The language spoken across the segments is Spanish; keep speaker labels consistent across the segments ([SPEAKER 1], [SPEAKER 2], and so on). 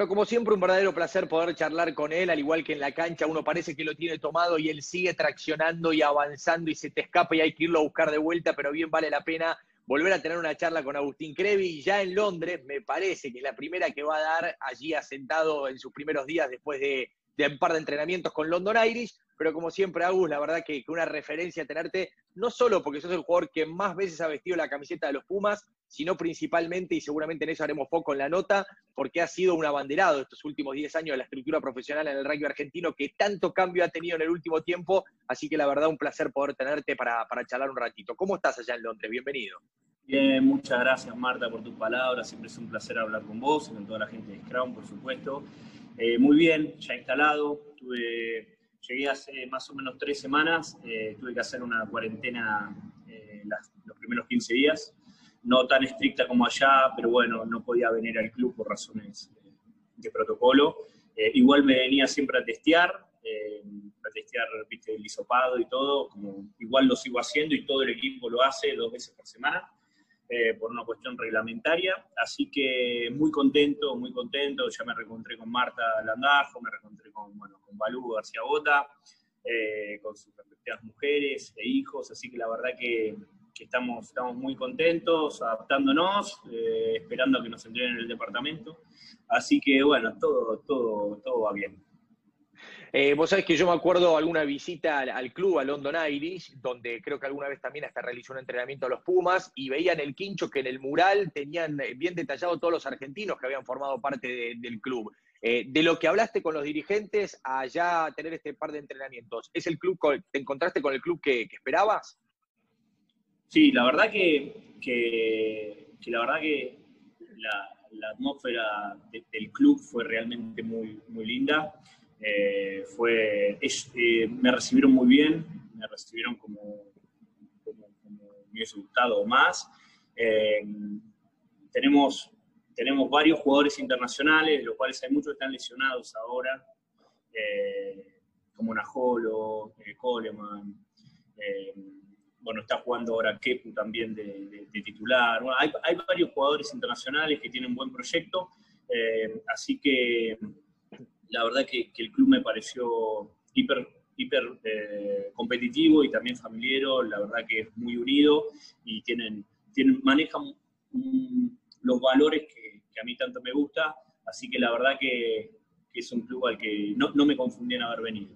[SPEAKER 1] Bueno, como siempre, un verdadero placer poder charlar con él, al igual que en la cancha, uno parece que lo tiene tomado y él sigue traccionando y avanzando y se te escapa y hay que irlo a buscar de vuelta, pero bien vale la pena volver a tener una charla con Agustín Crevi, ya en Londres, me parece que la primera que va a dar allí asentado en sus primeros días después de, de un par de entrenamientos con London Irish, pero como siempre, Agus, la verdad que, que, una referencia tenerte, no solo porque sos el jugador que más veces ha vestido la camiseta de los Pumas, sino principalmente, y seguramente en eso haremos poco en la nota, porque ha sido un abanderado estos últimos 10 años de la estructura profesional en el rugby argentino, que tanto cambio ha tenido en el último tiempo, así que la verdad un placer poder tenerte para, para charlar un ratito. ¿Cómo estás allá en Londres? Bienvenido.
[SPEAKER 2] Bien, muchas gracias Marta por tus palabras, siempre es un placer hablar con vos y con toda la gente de Scrum, por supuesto. Eh, muy bien, ya instalado, tuve, llegué hace más o menos tres semanas, eh, tuve que hacer una cuarentena eh, los primeros 15 días, no tan estricta como allá, pero bueno, no podía venir al club por razones de protocolo. igual me venía siempre a testear, a testear ¿viste, el hisopado y todo, igual lo sigo haciendo y todo el equipo lo hace dos veces por semana. Eh, por una cuestión reglamentaria. Así que muy contento, muy contento. Ya me reencontré con Marta Landajo, me reencontré con, bueno, con Balú García Bota, eh, con sus respectivas mujeres e hijos. Así que la verdad que, que estamos, estamos muy contentos, adaptándonos, eh, esperando a que nos entren en el departamento. Así que bueno, todo, todo, todo va bien.
[SPEAKER 1] Eh, vos sabés que yo me acuerdo alguna visita al, club, a London Irish, donde creo que alguna vez también hasta realizó un entrenamiento a los Pumas y veían el quincho que en el mural tenían eh, bien detallado todos los argentinos que habían formado parte del club. Eh, de lo que hablaste con los dirigentes allá tener este par de entrenamientos, ¿es el club, te encontraste con el club que, esperabas?
[SPEAKER 2] Sí, la verdad que, que, la verdad que la, atmósfera del club fue realmente muy, muy linda. Eh, fue, eh, me recibieron muy bien, me recibieron como, como, me hubiese gustado más. Eh, tenemos, tenemos varios jugadores internacionales, los cuales hay muchos que están lesionados ahora, como Najolo, Coleman, bueno, está jugando ahora Kepu también de, titular. Bueno, hay, hay, varios jugadores internacionales que tienen buen proyecto, así que la verdad que, el club me pareció hiper, hiper eh, competitivo y también familiar, la verdad que es muy unido y tienen, tienen, manejan los valores que, a mí tanto me gusta, así que la verdad que, es un club al que no, me confundí en haber venido.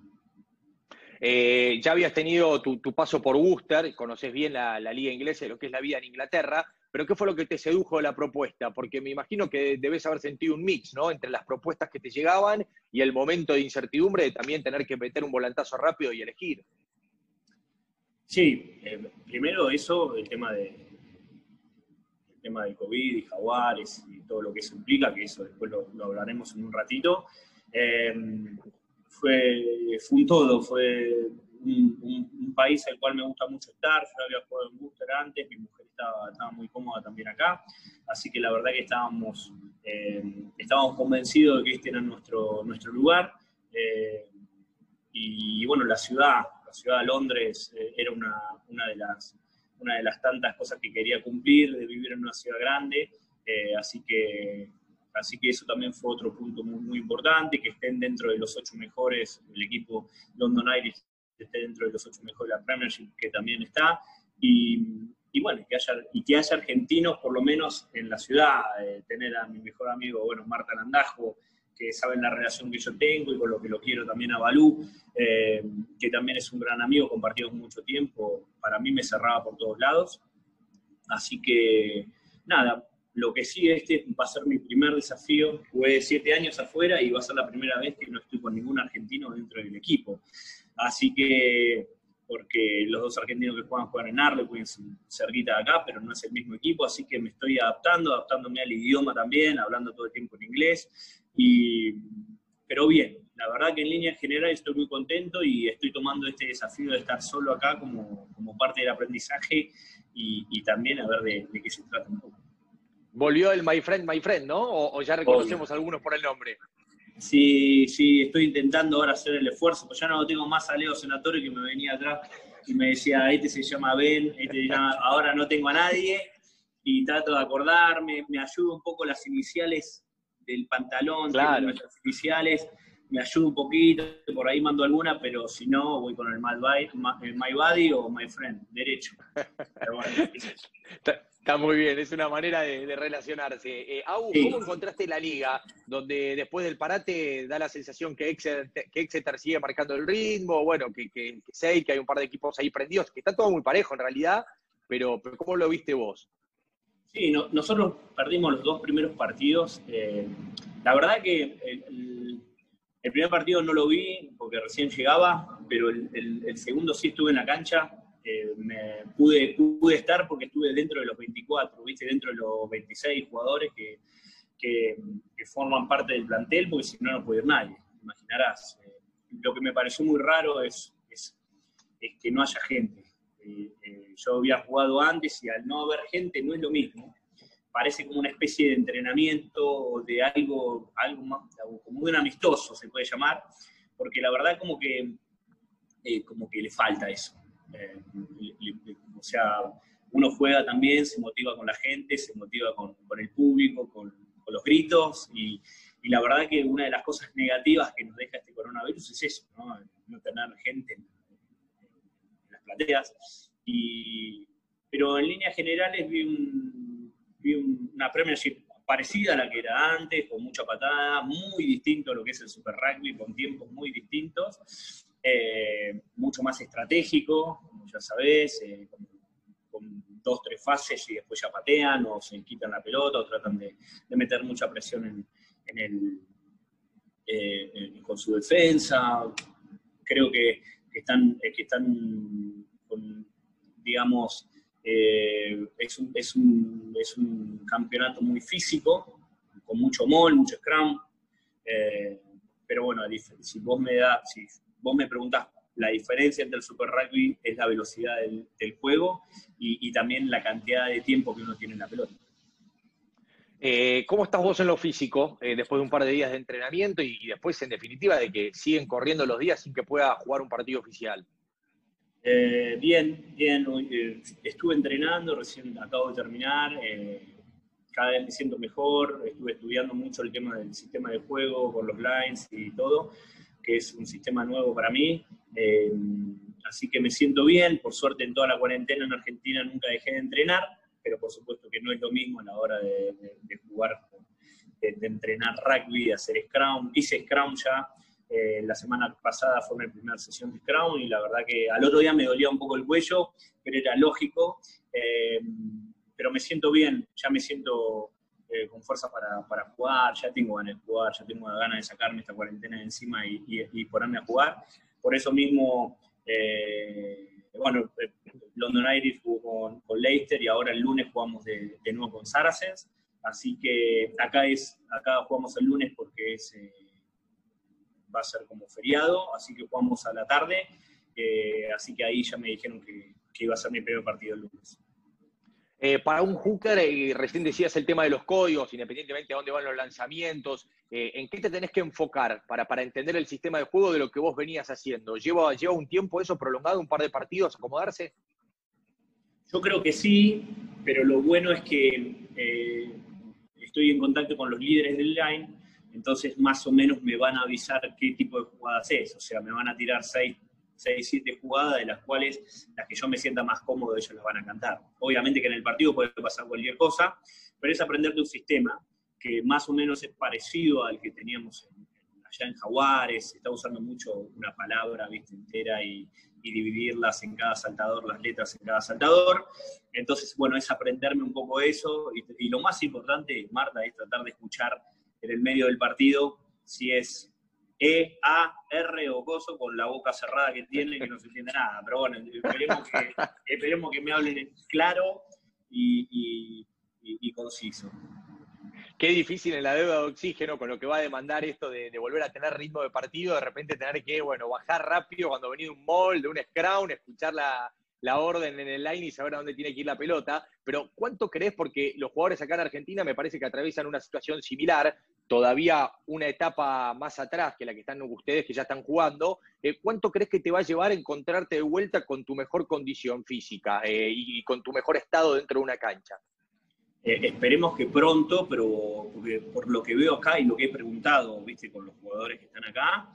[SPEAKER 1] Eh, ya habías tenido tu, paso por Worcester, conoces bien la, la, liga inglesa y lo que es la vida en Inglaterra, pero ¿qué fue lo que te sedujo de la propuesta? Porque me imagino que debes haber sentido un mix, ¿no? Entre las propuestas que te llegaban y el momento de incertidumbre de también tener que meter un volantazo rápido y elegir.
[SPEAKER 2] Sí, eh, primero eso, el tema de el tema del COVID y Jaguares y todo lo que eso implica, que eso después lo, hablaremos en un ratito. Eh, fue, fue un todo, fue un, país al cual me gusta mucho estar. Yo había jugado en Booster antes, mi mujer estaba, estaba, muy cómoda también acá. Así que la verdad que estábamos, eh, estábamos convencidos de que este era nuestro, nuestro lugar. Eh, y, bueno, la ciudad, la ciudad de Londres eh, era una, una, de las, una de las tantas cosas que quería cumplir, de vivir en una ciudad grande. así que Así que eso también fue otro punto muy, muy, importante, que estén dentro de los ocho mejores, el equipo London Irish esté dentro de los ocho mejores de la Premiership, que también está, y, y bueno, que haya, y que haya argentinos por lo menos en la ciudad, eh, tener a mi mejor amigo, bueno, Marta Landajo, que saben la relación que yo tengo y con lo que lo quiero también a Balú, eh, que también es un gran amigo, compartimos mucho tiempo, para mí me cerraba por todos lados. Así que, nada, lo que sí, este va a ser mi primer desafío. Jugué siete años afuera y va a ser la primera vez que no estoy con ningún argentino dentro del equipo. Así que, porque los dos argentinos que juegan juegan en Harlequin, cerquita de acá, pero no es el mismo equipo, así que me estoy adaptando, adaptándome al idioma también, hablando todo el tiempo en inglés. Y, pero bien, la verdad que en línea general estoy muy contento y estoy tomando este desafío de estar solo acá como, como parte del aprendizaje y, y también a ver de, qué se trata un poco.
[SPEAKER 1] Volvió el My Friend, My Friend, ¿no? ¿O, ya reconocemos algunos por el nombre?
[SPEAKER 2] Sí, sí, estoy intentando ahora hacer el esfuerzo, pues ya no tengo más a Leo Senatorio que me venía atrás y me decía, este se llama Ben, este ahora no tengo a nadie, y trato de acordarme, me ayuda un poco las iniciales del pantalón,
[SPEAKER 1] claro.
[SPEAKER 2] de artificiales, me ayuda un poquito, por ahí mando alguna, pero si no, voy con el My, my Body o My Friend, derecho.
[SPEAKER 1] Está muy bien, es una manera de, relacionarse. Eh, ¿cómo encontraste la liga? Donde después del parate da la sensación que Exeter, sigue marcando el ritmo, bueno, que, que, que, que hay un par de equipos ahí prendidos, que está todo muy parejo en realidad, pero, pero ¿cómo lo viste vos?
[SPEAKER 2] Sí, nosotros perdimos los dos primeros partidos. Eh, la verdad que el, primer partido no lo vi porque recién llegaba, pero el segundo sí estuve en la cancha eh, me pude, pude estar porque estuve dentro de los 24, ¿viste? dentro de los 26 jugadores que, que, forman parte del plantel, porque si no, no puede ir nadie, imaginarás. Eh, lo que me pareció muy raro es, es, que no haya gente. Eh, yo había jugado antes y al no haber gente no es lo mismo. Parece como una especie de entrenamiento o de algo, algo como un amistoso se puede llamar, porque la verdad como que, como que le falta eso eh, o sea, uno juega también, se motiva con la gente, se motiva con, el público, con, los gritos y, la verdad que una de las cosas negativas que nos deja este coronavirus es eso, no, tener gente en, las plateas. pero en líneas generales vi, una Premiership parecida a la que era antes, con mucha patada, muy distinto a lo que es el Super Rugby, con tiempos muy distintos. Eh, mucho más estratégico, como ya sabés, eh, con, dos, tres fases y después ya patean o se quitan la pelota o tratan de, meter mucha presión en, el, eh, con su defensa. Creo que, están, que están con, digamos, es, un, es, un, es, un, campeonato muy físico, con mucho mall, mucho scrum. pero bueno, si vos me das, si vos me preguntás, la diferencia entre el Super Rugby es la velocidad del, juego y, también la cantidad de tiempo que uno tiene en la pelota.
[SPEAKER 1] Eh, ¿Cómo estás vos en lo físico eh, después de un par de días de entrenamiento y, después, en definitiva, de que siguen corriendo los días sin que pueda jugar un partido oficial?
[SPEAKER 2] Eh, bien, bien. estuve entrenando, recién acabo de terminar. cada vez me siento mejor. Estuve estudiando mucho el tema del sistema de juego con los lines y todo que es un sistema nuevo para mí. Eh, así que me siento bien. Por suerte, en toda la cuarentena en Argentina nunca dejé de entrenar, pero por supuesto que no es lo mismo a la hora de, jugar, de, entrenar rugby, de hacer scrum. Hice scrum ya. Eh, la semana pasada fue mi primera sesión de scrum y la verdad que al otro día me dolía un poco el cuello, pero era lógico. Eh, pero me siento bien, ya me siento eh, con fuerza para, para, jugar, ya tengo ganas de jugar, ya tengo ganas de sacarme esta cuarentena de encima y, y, ponerme a jugar. Por eso mismo, eh, bueno, eh, London Irish jugó con, con, Leicester y ahora el lunes jugamos de, de, nuevo con Saracens. Así que acá, es, acá jugamos el lunes porque es, va a ser como feriado, así que jugamos a la tarde. así que ahí ya me dijeron que, que iba a ser mi primer partido el lunes.
[SPEAKER 1] Eh, para un hooker, eh, recién decías el tema de los códigos, independientemente de dónde van los lanzamientos, eh, ¿en qué te tenés que enfocar para, para entender el sistema de juego de lo que vos venías haciendo? ¿Lleva, ¿Lleva un tiempo eso prolongado, un par de partidos, acomodarse?
[SPEAKER 2] Yo creo que sí, pero lo bueno es que estoy en contacto con los líderes del line, entonces más o menos me van a avisar qué tipo de jugadas es, o sea, me van a tirar seis 6, 7 jugadas, de las cuales las que yo me sienta más cómodo ellos las van a cantar. Obviamente que en el partido puede pasar cualquier cosa, pero es aprender de un sistema que más o menos es parecido al que teníamos allá en Jaguares, está usando mucho una palabra ¿viste? entera y, dividirlas en cada saltador, las letras en cada saltador. Entonces, bueno, es aprenderme un poco eso y lo más importante, Marta, es tratar de escuchar en el medio del partido si es e, A, R o gozo con la boca cerrada que tiene, que no se entiende nada. Pero bueno, esperemos que, esperemos que me hablen claro y, conciso.
[SPEAKER 1] Qué difícil en la deuda de oxígeno con lo que va a demandar esto de, volver a tener ritmo de partido, de repente tener que, bueno, bajar rápido cuando venía un mall, de un scrum, escuchar la, la orden en el line y saber a dónde tiene que ir la pelota. Pero ¿cuánto crees? Porque los jugadores acá en Argentina me parece que atraviesan una situación similar, todavía una etapa más atrás que la que están ustedes que ya están jugando. Eh, ¿Cuánto crees que te va a llevar a encontrarte de vuelta con tu mejor condición física eh, y con tu mejor estado dentro de una cancha?
[SPEAKER 2] esperemos que pronto, pero por lo que veo acá y lo que he preguntado, viste, con los jugadores que están acá,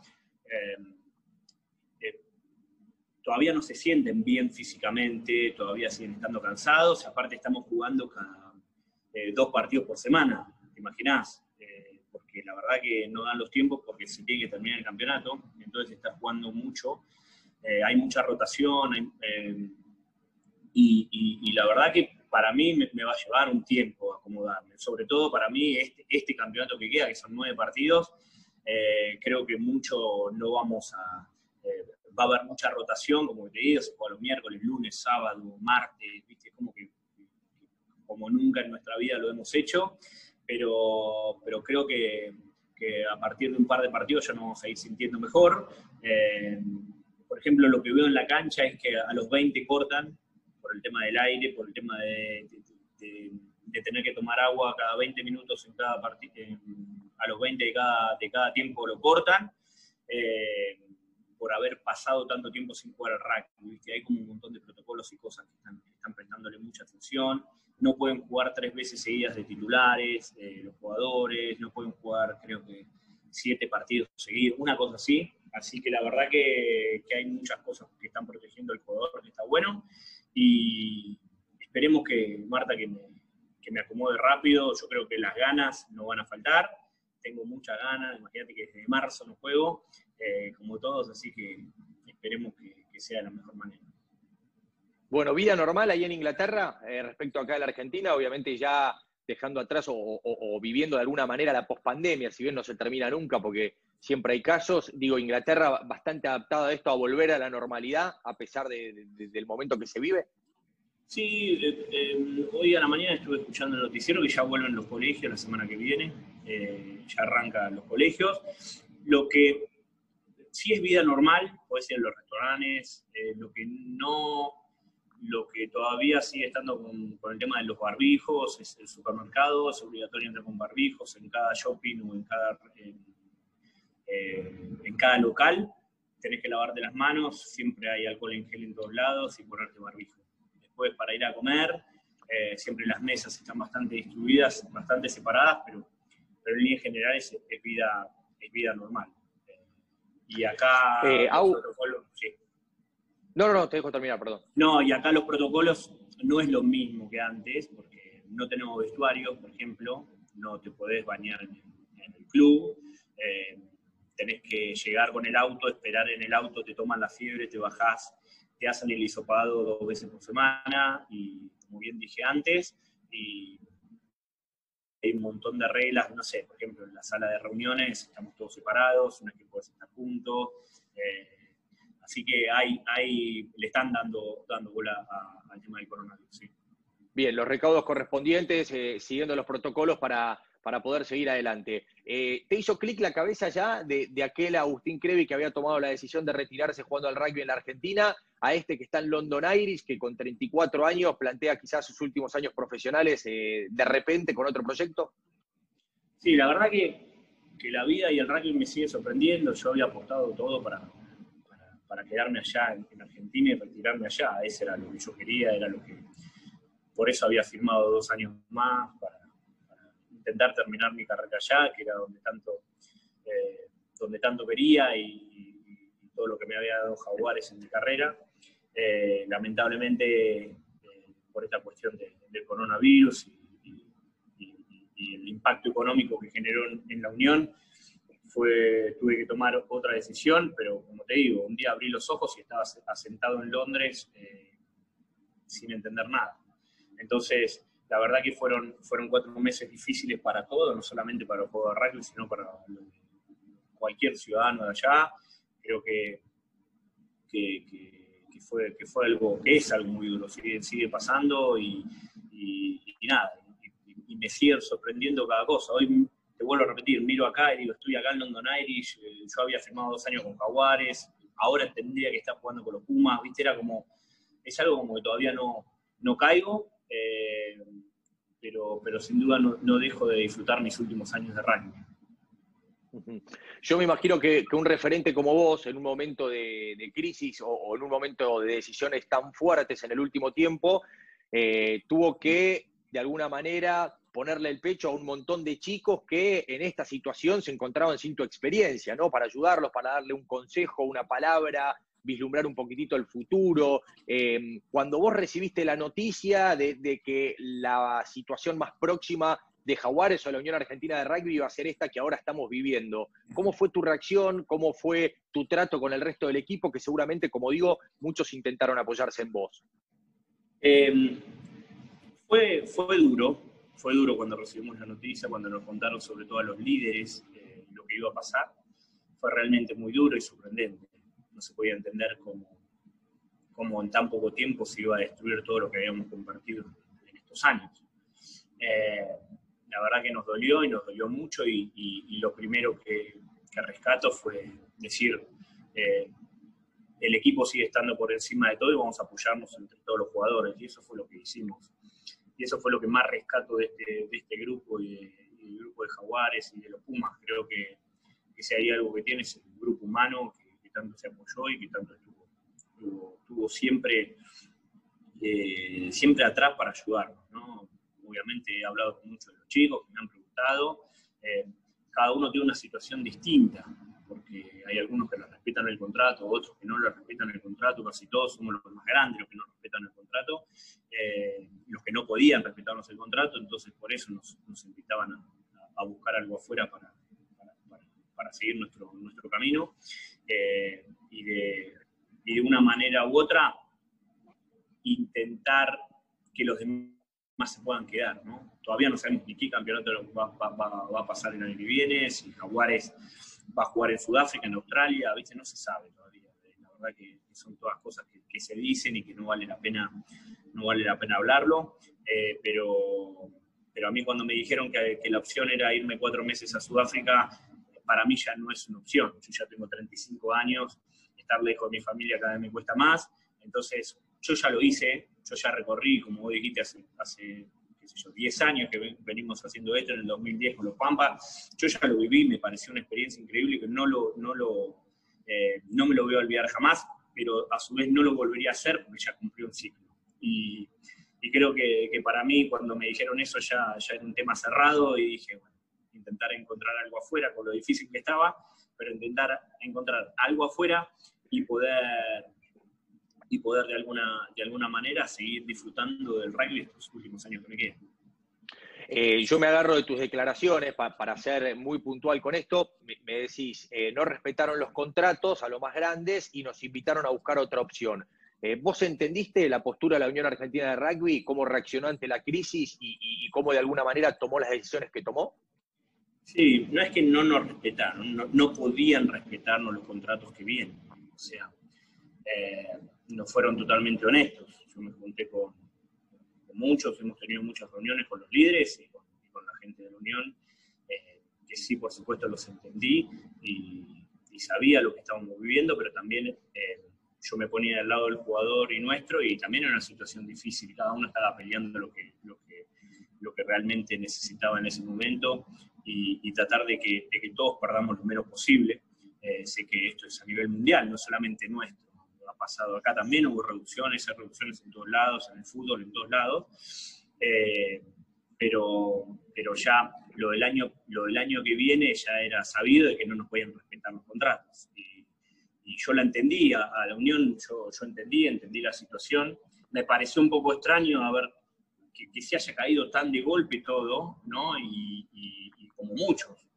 [SPEAKER 2] todavía no se sienten bien físicamente, todavía siguen estando cansados, aparte estamos jugando cada dos partidos por semana, ¿te imaginás? Porque la verdad que no dan los tiempos porque se tiene que terminar el campeonato, entonces está jugando mucho, eh, hay mucha rotación, eh, y, la verdad que para mí me, va a llevar un tiempo acomodarme, sobre todo para mí este, este campeonato que queda, que son nueve partidos, eh, creo que mucho no vamos a... va a haber mucha rotación, como te digo, se juega los miércoles, lunes, sábado, martes, ¿viste? Como que como nunca en nuestra vida lo hemos hecho pero, pero creo que, a partir de un par de partidos ya nos vamos a ir sintiendo mejor. Eh, por ejemplo, lo que veo en la cancha es que a los 20 cortan por el tema del aire, por el tema de, de, tener que tomar agua cada 20 minutos en cada partido, a los 20 de cada, de cada tiempo lo cortan. Eh, por haber pasado tanto tiempo sin jugar al rugby. Hay como un montón de protocolos y cosas que están, están prestándole mucha atención no pueden jugar tres veces seguidas de titulares, eh, los jugadores, no pueden jugar, creo que, siete partidos seguidos, una cosa así. Así que la verdad que, hay muchas cosas que están protegiendo al jugador, que está bueno. Y esperemos que, Marta, que me, que me acomode rápido. Yo creo que las ganas no van a faltar. Tengo muchas ganas, imagínate que desde marzo no juego, eh, como todos, así que esperemos que, que sea de la mejor manera.
[SPEAKER 1] Bueno, vida normal ahí en Inglaterra, eh, respecto acá a la Argentina, obviamente ya dejando atrás o, viviendo de alguna manera la pospandemia, si bien no se termina nunca porque siempre hay casos. Digo, Inglaterra bastante adaptada a esto, a volver a la normalidad, a pesar del momento que se vive.
[SPEAKER 2] Sí, eh, eh, hoy a la mañana estuve escuchando el noticiero que ya vuelven los colegios la semana que viene, ya arrancan los colegios. Lo que sí es vida normal, puede ser en los restaurantes, lo que no lo que todavía sigue estando con, el tema de los barbijos es el supermercado, es obligatorio entrar con barbijos en cada shopping o en cada, eh, en, cada local. Tenés que lavarte las manos, siempre hay alcohol en gel en todos lados y ponerte barbijo. Después, para ir a comer, eh, siempre las mesas están bastante distribuidas, bastante separadas, pero, pero en línea general es, vida, es vida normal. y acá,
[SPEAKER 1] eh, sí. No, no, no, te dejo terminar, perdón.
[SPEAKER 2] No, y acá los protocolos no es lo mismo que antes, porque no tenemos vestuario, por ejemplo, no te podés bañar en, el club, eh, tenés que llegar con el auto, esperar en el auto, te toman la fiebre, te bajás, te hacen el hisopado dos veces por semana, y como bien dije antes, y hay un montón de reglas, no sé, por ejemplo, en la sala de reuniones estamos todos separados, no es que puedes estar juntos, eh, Así que hay, hay, le están dando, dando bola al tema del coronavirus.
[SPEAKER 1] Bien, los recaudos correspondientes, eh, siguiendo los protocolos para, para poder seguir adelante. Eh, ¿Te hizo clic la cabeza ya de, aquel Agustín Crevi que había tomado la decisión de retirarse jugando al rugby en la Argentina, a este que está en London Irish, que con 34 años plantea quizás sus últimos años profesionales eh, de repente con otro proyecto?
[SPEAKER 2] Sí, la verdad que, que la vida y el rugby me sigue sorprendiendo. Yo había apostado todo para, para quedarme allá en, Argentina y retirarme allá. Ese era lo que yo quería, era lo que... Por eso había firmado dos años más, para, intentar terminar mi carrera allá, que era donde tanto, eh, donde tanto quería y, todo lo que me había dado Jaguares en mi carrera. Eh, lamentablemente, eh, por esta cuestión del coronavirus y, el impacto económico que generó en la Unión, fue, tuve que tomar otra decisión, pero como te digo, un día abrí los ojos y estaba asentado en Londres eh, sin entender nada. Entonces, la verdad que fueron, fueron cuatro meses difíciles para todos, no solamente para el juego de rugby, sino para cualquier ciudadano de allá. Creo que, que, fue, que fue algo, que es algo muy duro, sigue, sigue pasando y, nada, y, y, me sigue sorprendiendo cada cosa. Hoy te vuelvo a repetir, miro acá y digo, estoy acá en London Irish, eh, yo había firmado dos años con Jaguares, ahora tendría que estar jugando con los Pumas, viste, era como, es algo como que todavía no, no caigo, eh, pero, pero sin duda no, dejo de disfrutar mis últimos años de rugby.
[SPEAKER 1] Yo me imagino que, un referente como vos, en un momento de, crisis o, en un momento de decisiones tan fuertes en el último tiempo, eh, tuvo que de alguna manera ponerle el pecho a un montón de chicos que en esta situación se encontraban sin tu experiencia, ¿no? Para ayudarlos, para darle un consejo, una palabra, vislumbrar un poquitito el futuro. Em, cuando vos recibiste la noticia de, que la situación más próxima de Jaguares o la Unión Argentina de Rugby iba a ser esta que ahora estamos viviendo. ¿Cómo fue tu reacción? ¿Cómo fue tu trato con el resto del equipo? Que seguramente, como digo, muchos intentaron apoyarse en vos.
[SPEAKER 2] Em, fue, fue duro, fue duro cuando recibimos la noticia, cuando nos contaron sobre todo a los líderes eh, lo que iba a pasar. Fue realmente muy duro y sorprendente. No se podía entender cómo, cómo en tan poco tiempo se iba a destruir todo lo que habíamos compartido en estos años. Eh, la verdad que nos dolió y nos dolió mucho y, lo primero que, rescato fue decir, eh, el equipo sigue estando por encima de todo y vamos a apoyarnos entre todos los jugadores y eso fue lo que hicimos. Y eso fue lo que más rescato de este, de este grupo y, del grupo de Jaguares y de los Pumas. Creo que, que si hay algo que tiene es el grupo humano que, tanto se apoyó y que tanto estuvo, estuvo, siempre, eh, siempre atrás para ayudarnos. ¿no? obviamente he hablado con muchos de los chicos que me han preguntado, eh, cada uno tiene una situación distinta, porque hay algunos que lo respetan el contrato, otros que no lo respetan el contrato, casi todos somos los más grandes los que no respetan el contrato, eh, los que no podían respetarnos el contrato, entonces por eso nos, invitaban a, buscar algo afuera para, para, seguir nuestro, nuestro camino, eh, y, de, y de una manera u otra intentar que los demás más se puedan quedar, ¿no? Todavía no sabemos ni qué campeonato va, a pasar el año que viene, si Jaguares va a jugar en Sudáfrica, en Australia, ¿viste? No se sabe todavía. La verdad que, son todas cosas que, se dicen y que no vale la pena, no vale la pena hablarlo, eh, pero, pero a mí cuando me dijeron que, que la opción era irme cuatro meses a Sudáfrica, para mí ya no es una opción. Yo ya tengo 35 años, estar lejos de mi familia cada vez me cuesta más, entonces yo ya lo hice, yo ya recorrí, como vos dijiste, hace, hace qué sé yo, 10 años que venimos haciendo esto, en el 2010 con los Pampas, yo ya lo viví, me pareció una experiencia increíble que no, lo, no, lo, eh, no me lo voy a olvidar jamás, pero a su vez no lo volvería a hacer porque ya cumplió un ciclo. Y, creo que, que, para mí, cuando me dijeron eso, ya, ya era un tema cerrado y dije, bueno, intentar encontrar algo afuera con lo difícil que estaba, pero intentar encontrar algo afuera y poder y poder de alguna, de alguna manera seguir disfrutando del rugby estos últimos años que me quedan.
[SPEAKER 1] Eh, yo me agarro de tus declaraciones para ser muy puntual con esto. Me, decís, eh, no respetaron los contratos a los más grandes y nos invitaron a buscar otra opción. Eh, ¿Vos entendiste la postura de la Unión Argentina de Rugby, cómo reaccionó ante la crisis y, cómo de alguna manera tomó las decisiones que tomó?
[SPEAKER 2] Sí, no es que no nos respetaron, no, no podían respetarnos los contratos que vienen. O sea, no fueron totalmente honestos. Yo me junté con, muchos, hemos tenido muchas reuniones con los líderes y con, la gente de la Unión, eh, que sí, por supuesto, los entendí y, sabía lo que estábamos viviendo, pero también eh, yo me ponía al lado del jugador y nuestro y también era una situación difícil, cada uno estaba peleando lo que, lo que, realmente necesitaba en ese momento y, tratar de que, de que, todos perdamos lo menos posible. Eh, sé que esto es a nivel mundial, no solamente nuestro pasado. Acá también hubo reducciones, hay reducciones en todos lados, en el fútbol, en todos lados. Eh, pero, pero ya lo del, año, lo del año que viene ya era sabido de que no nos podían respetar los contratos. Y, yo la entendí, a, la Unión yo, yo, entendí, entendí la situación. Me pareció un poco extraño a ver que, se haya caído tan de golpe todo, ¿no? Y, como muchos.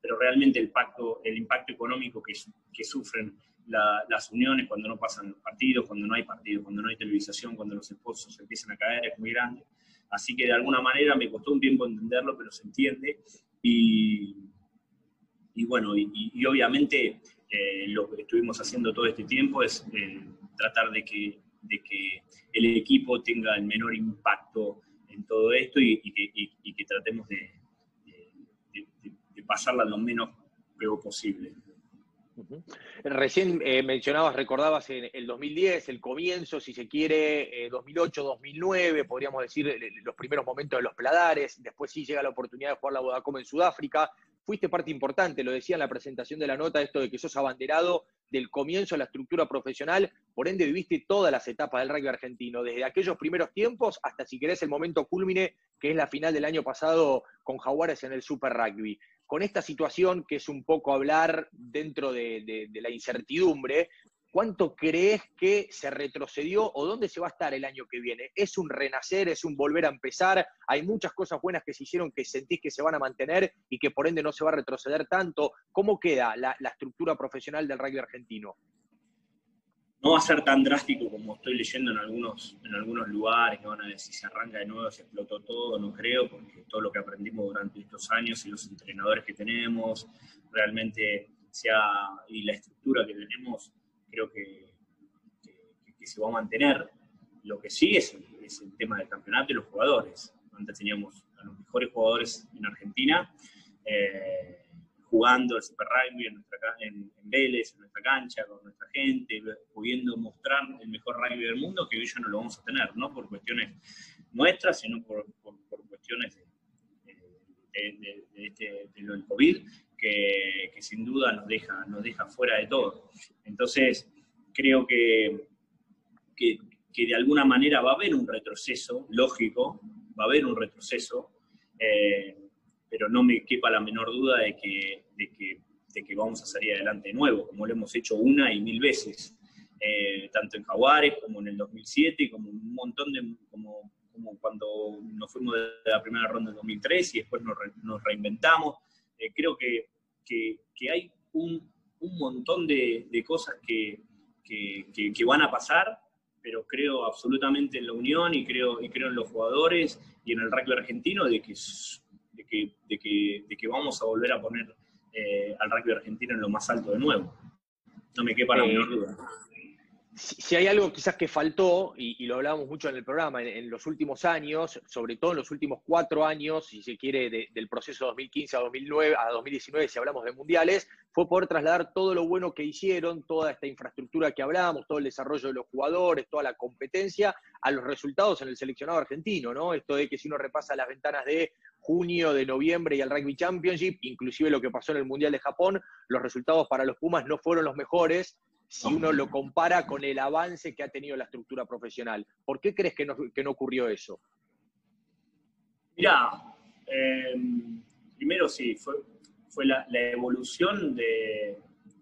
[SPEAKER 2] Pero realmente el, pacto, el impacto económico que sufren las uniones cuando no pasan los partidos, cuando no hay partidos, cuando no hay televisación, cuando los esposos empiezan a caer, es muy grande. Así que de alguna manera me costó un tiempo entenderlo, pero se entiende. Y, bueno, y, obviamente eh, lo que estuvimos haciendo todo este tiempo es eh, tratar de que, el equipo tenga el menor impacto en todo esto y, que, que, tratemos de, de pasarla lo menos peor posible.
[SPEAKER 1] Recién eh, mencionabas, recordabas en el 2010, el comienzo, si se quiere, 2008, eh, 2009, podríamos decir los primeros momentos de los Pladares, después sí llega la oportunidad de jugar la Vodacom en Sudáfrica, fuiste parte importante, lo decía en la presentación de la nota, esto de que sos abanderado del comienzo de la estructura profesional, por ende viviste todas las etapas del rugby argentino, desde aquellos primeros tiempos hasta, si querés, el momento culmine, que es la final del año pasado con Jaguares en el Super Rugby. Con esta situación, que es un poco hablar dentro de la incertidumbre, ¿Cuánto crees que se retrocedió o dónde se va a estar el año que viene? ¿Es un renacer, es un volver a empezar? Hay muchas cosas buenas que se hicieron que sentís que se van a mantener y que por ende no se va a retroceder tanto. ¿Cómo queda la, estructura profesional del rugby argentino?
[SPEAKER 2] No va a ser tan drástico como estoy leyendo en algunos, en algunos lugares, que van a decir si se arranca de nuevo, se explotó todo, no creo, porque todo lo que aprendimos durante estos años y los entrenadores que tenemos, realmente sea, y la estructura que tenemos, creo que, se va a mantener. Lo que sí es, el tema del campeonato y los jugadores. Antes teníamos a los mejores jugadores en Argentina eh, jugando el Super Rugby en, nuestra, en, Vélez, en nuestra cancha, con nuestra gente, pudiendo mostrar el mejor rugby del mundo, que hoy ya no lo vamos a tener, no por cuestiones nuestras, sino por, cuestiones de, este, de, lo del COVID, que, sin duda nos deja, nos deja fuera de todo. Entonces, creo que, que, de alguna manera va a haber un retroceso, lógico, va a haber un retroceso, eh, pero no me quepa la menor duda de que, de que, de que vamos a salir adelante de nuevo, como lo hemos hecho una y mil veces. Eh, tanto en Jaguares como en el 2007, como un montón de, como, como cuando nos fuimos de la primera ronda en 2003 y después nos, nos reinventamos. Eh, creo que, que, hay un, un montón de, de cosas que, que, van a pasar, pero creo absolutamente en la unión y creo, y creo en los jugadores y en el rugby argentino de que, de que, de que, de que vamos a volver a poner eh, al rugby argentino en lo más alto de nuevo. No me quepa la eh, menor duda
[SPEAKER 1] si hay algo quizás que faltó, y, lo hablábamos mucho en el programa, en, los últimos años, sobre todo en los últimos cuatro años, si se quiere, del proceso 2015 a 2009, a 2019, si hablamos de mundiales, fue poder trasladar todo lo bueno que hicieron, toda esta infraestructura que hablábamos, todo el desarrollo de los jugadores, toda la competencia, a los resultados en el seleccionado argentino, ¿no? Esto de que si uno repasa las ventanas de junio, de noviembre y al Rugby Championship, inclusive lo que pasó en el Mundial de Japón, los resultados para los Pumas no fueron los mejores, si uno lo compara con el avance que ha tenido la estructura profesional. ¿Por qué crees que no, ocurrió eso?
[SPEAKER 2] Mirá, em, primero sí, fue, fue la, evolución de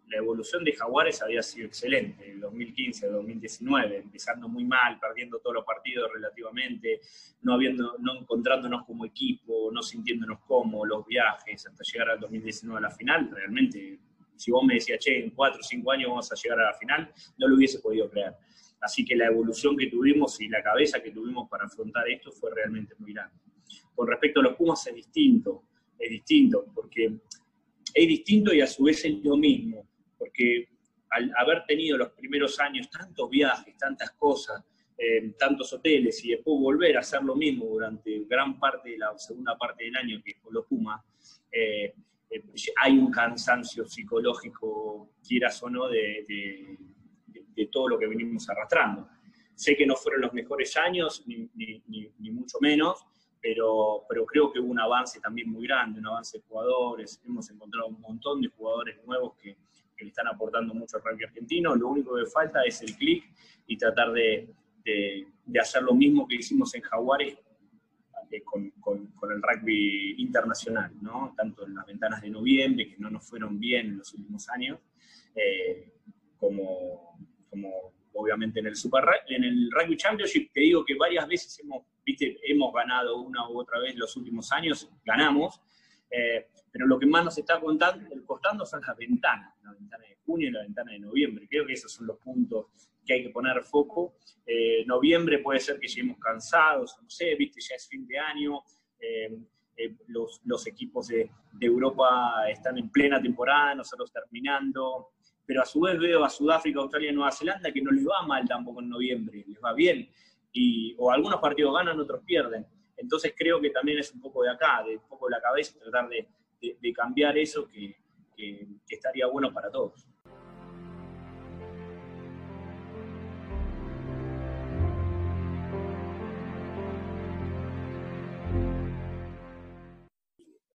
[SPEAKER 2] la evolución de Jaguares había sido excelente, en 2015 2019, empezando muy mal, perdiendo todos los partidos relativamente, no, habiendo, no encontrándonos como equipo, no sintiéndonos como los viajes, hasta llegar al 2019 a la final, realmente si vos me decías, che, en cuatro o cinco años vamos a llegar a la final, no lo hubiese podido creer. Así que la evolución que tuvimos y la cabeza que tuvimos para afrontar esto fue realmente muy grande. Con respecto a los Pumas es distinto, es distinto, porque es distinto y a su vez es lo mismo, porque al haber tenido los primeros años tantos viajes, tantas cosas, eh, tantos hoteles y después volver a hacer lo mismo durante gran parte de la segunda parte del año que con los Pumas, eh, eh, hay un cansancio psicológico, quieras o no, de, todo lo que venimos arrastrando. Sé que no fueron los mejores años, ni, mucho menos, pero, pero creo que hubo un avance también muy grande, un avance de jugadores. Hemos encontrado un montón de jugadores nuevos que, le están aportando mucho al rugby argentino. Lo único que falta es el clic y tratar de, de, hacer lo mismo que hicimos en Jaguares eh, con, el rugby internacional, tanto en las ventanas de noviembre, que no nos fueron bien en los últimos años, eh, como, como obviamente en el, Super, en el Rugby Championship, te digo que varias veces hemos, viste, hemos ganado una u otra vez los últimos años, ganamos, eh, pero lo que más nos está contando, costando son las ventanas, la ventana de junio y la ventana de noviembre. Creo que esos son los puntos que hay que poner foco. Eh, noviembre puede ser que lleguemos cansados, no sé, viste, ya es fin de año, eh, eh, los, los, equipos de, de, Europa están en plena temporada, nosotros terminando, pero a su vez veo a Sudáfrica, Australia y Nueva Zelanda que no les va mal tampoco en noviembre, les va bien, y, o algunos partidos ganan, otros pierden. Entonces creo que también es un poco de acá, de un poco de la cabeza, tratar de, cambiar eso que estaría bueno para todos.